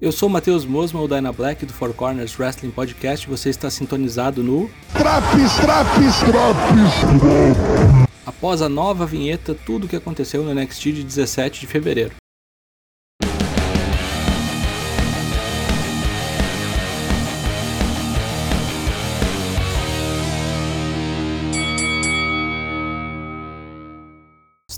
Eu sou o Matheus Mosman, o Dyna Black do Four Corners Wrestling Podcast. Você está sintonizado no Traps, traps, traps. Após a nova vinheta, tudo o que aconteceu no NXT de 17 de fevereiro.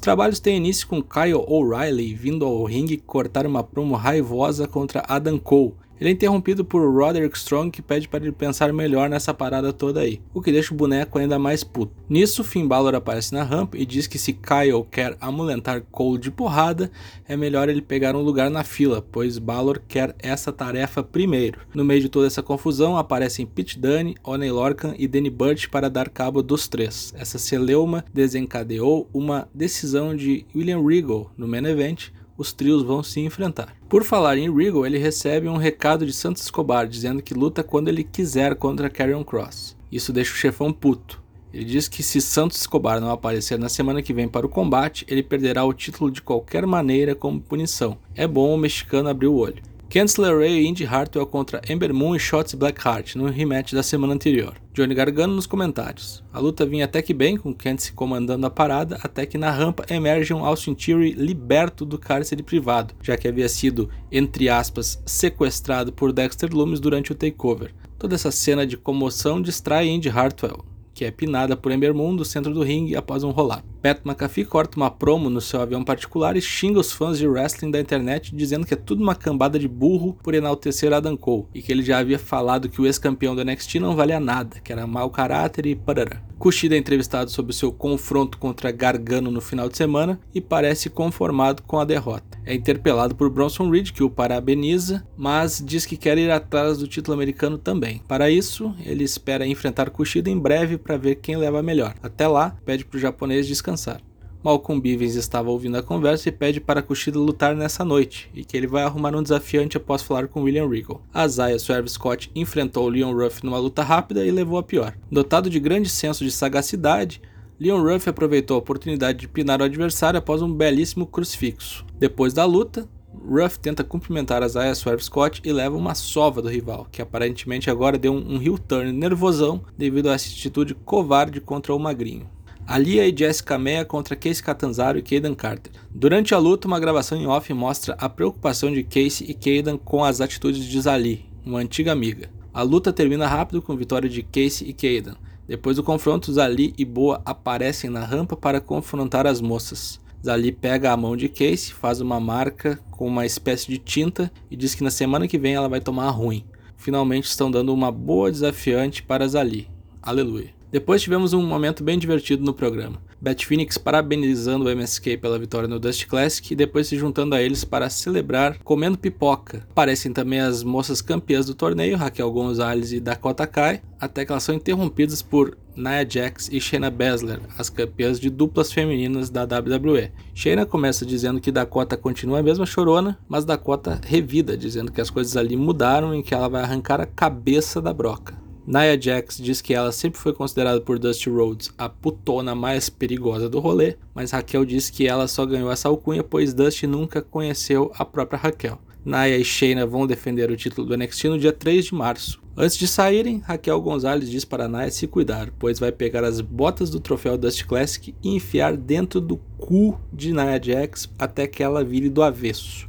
Trabalhos têm início com Kyle O'Reilly vindo ao ringue cortar uma promo raivosa contra Adam Cole, ele é interrompido por Roderick Strong que pede para ele pensar melhor nessa parada toda aí, o que deixa o boneco ainda mais puto. Nisso, Finn Balor aparece na rampa e diz que se Kyle quer amulentar Cole de porrada, é melhor ele pegar um lugar na fila, pois Balor quer essa tarefa primeiro. No meio de toda essa confusão, aparecem Pete Dunne, Oney Lorcan e Danny Burch para dar cabo dos três. Essa celeuma desencadeou uma decisão de William Regal no main event, os trios vão se enfrentar. Por falar em Regal, ele recebe um recado de Santos Escobar dizendo que luta quando ele quiser contra Karrion Cross. Isso deixa o chefão puto. Ele diz que se Santos Escobar não aparecer na semana que vem para o combate, ele perderá o título de qualquer maneira como punição. É bom o mexicano abrir o olho. Candice LeRae e Indy Hartwell contra Ember Moon e Shotzi Blackheart no rematch da semana anterior. Johnny Gargano nos comentários. A luta vinha até que bem, com Candice comandando a parada, até que na rampa emerge um Austin Theory liberto do cárcere privado, já que havia sido, entre aspas, sequestrado por Dexter Loomis durante o takeover. Toda essa cena de comoção distrai Indy Hartwell, que é pinada por Ember Moon do centro do ringue após um rolar. Pat McAfee corta uma promo no seu avião particular e xinga os fãs de wrestling da internet dizendo que é tudo uma cambada de burro por enaltecer Adam Cole e que ele já havia falado que o ex-campeão do NXT não valia nada, que era mau caráter e parará. Kushida é entrevistado sobre o seu confronto contra Gargano no final de semana e parece conformado com a derrota. É interpelado por Bronson Reed, que o parabeniza, mas diz que quer ir atrás do título americano também. Para isso, ele espera enfrentar Kushida em breve para ver quem leva melhor. Até lá, pede para o japonês descansar. Malcolm Bivens estava ouvindo a conversa e pede para Kushida lutar nessa noite, e que ele vai arrumar um desafiante após falar com William Regal. A Zaya Swerve Scott enfrentou Leon Ruff numa luta rápida e levou a pior. Dotado de grande senso de sagacidade, Leon Ruff aproveitou a oportunidade de pinar o adversário após um belíssimo crucifixo. Depois da luta, Ruff tenta cumprimentar a Zaya Swerve Scott e leva uma sova do rival, que aparentemente agora deu um, um heel turn nervosão devido a essa atitude covarde contra o magrinho. Alia e Jessica Meia contra Casey Catanzaro e Kaden Carter. Durante a luta, uma gravação em off mostra a preocupação de Casey e Kaden com as atitudes de Zali, uma antiga amiga. A luta termina rápido com vitória de Casey e Kaden. Depois do confronto, Zali e Boa aparecem na rampa para confrontar as moças. Zali pega a mão de Casey, faz uma marca com uma espécie de tinta e diz que na semana que vem ela vai tomar ruim. Finalmente estão dando uma boa desafiante para Zali. Aleluia. Depois tivemos um momento bem divertido no programa. Beth Phoenix parabenizando o MSK pela vitória no Dust Classic e depois se juntando a eles para celebrar comendo pipoca. Aparecem também as moças campeãs do torneio, Raquel Gonzalez e Dakota Kai, até que elas são interrompidas por Nia Jax e Shayna Baszler, as campeãs de duplas femininas da WWE. Shayna começa dizendo que Dakota continua a mesma chorona, mas Dakota revida, dizendo que as coisas ali mudaram e que ela vai arrancar a cabeça da broca. Nia Jax diz que ela sempre foi considerada por Dusty Rhodes a putona mais perigosa do rolê, mas Raquel diz que ela só ganhou essa alcunha pois Dusty nunca conheceu a própria Raquel. Naya e Shayna vão defender o título do NXT no dia 3 de março. Antes de saírem, Raquel Gonzalez diz para Naya se cuidar, pois vai pegar as botas do troféu Dust Classic e enfiar dentro do cu de Nia Jax até que ela vire do avesso.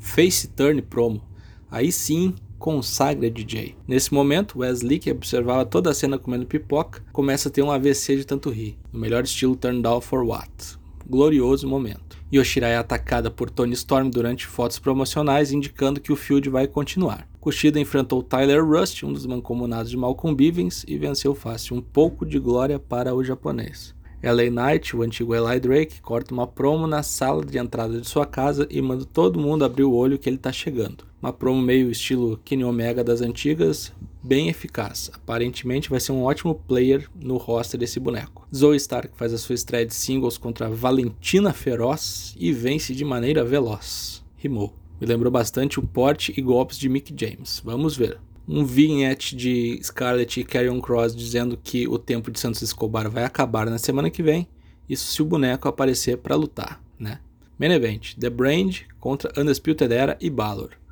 Face Turn Promo. Aí sim, consagra DJ. Nesse momento, Wesley, que observava toda a cena comendo pipoca, começa a ter um AVC de tanto rir, no melhor estilo Turn Down for What. Glorioso momento. Yoshira é atacada por Tony Storm durante fotos promocionais, indicando que o feud vai continuar. Kushida enfrentou Tyler Rust, um dos mancomunados de Malcolm Bivens, e venceu fácil. Um pouco de glória para o japonês. LA Knight, o antigo Eli Drake, corta uma promo na sala de entrada de sua casa e manda todo mundo abrir o olho que ele está chegando. Uma promo meio estilo Kenny Omega das antigas, bem eficaz. Aparentemente vai ser um ótimo player no roster desse boneco. Zoe Stark faz a sua estreia de singles contra Valentina Feroz e vence de maneira veloz. Rimou. Me lembrou bastante o porte e golpes de Mick James. Vamos ver um vignette de Scarlett e Carrion Cross dizendo que o tempo de Santos Escobar vai acabar na semana que vem. Isso se o boneco aparecer para lutar, né? Main Event: The Brand contra Undisputed Era e Balor.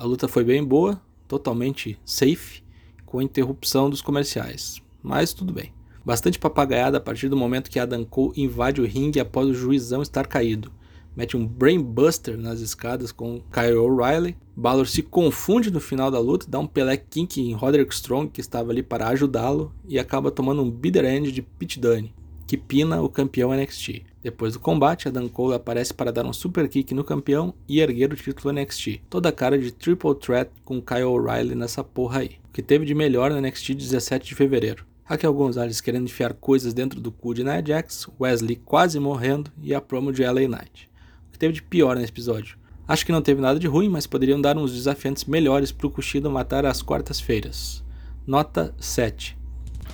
A luta foi bem boa, totalmente safe, com interrupção dos comerciais, mas tudo bem. Bastante papagaiada a partir do momento que Adam Cole invade o ringue após o juizão estar caído. Mete um brainbuster nas escadas com Kyle O'Reilly. Balor se confunde no final da luta, dá um Pelé Kink em Roderick Strong, que estava ali para ajudá-lo, e acaba tomando um bitter end de Pete Dunne, que pina o campeão NXT. Depois do combate, Adam Cole aparece para dar um super kick no campeão e erguer o título NXT. Toda cara de triple threat com Kyle O'Reilly nessa porra aí. O que teve de melhor no NXT 17 de fevereiro. Raquel Gonzalez querendo enfiar coisas dentro do cu de Nia Jax, Wesley quase morrendo e a promo de LA Knight. O que teve de pior nesse episódio? Acho que não teve nada de ruim, mas poderiam dar uns desafiantes melhores pro Kushida matar às quartas-feiras. Nota 7.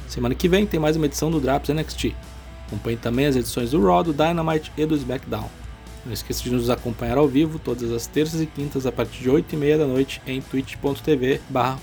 Semana que vem tem mais uma edição do Drops NXT. Acompanhe também as edições do Raw, do Dynamite e do SmackDown. Não esqueça de nos acompanhar ao vivo todas as terças e quintas a partir de 8h30 da noite em twitch.tv barra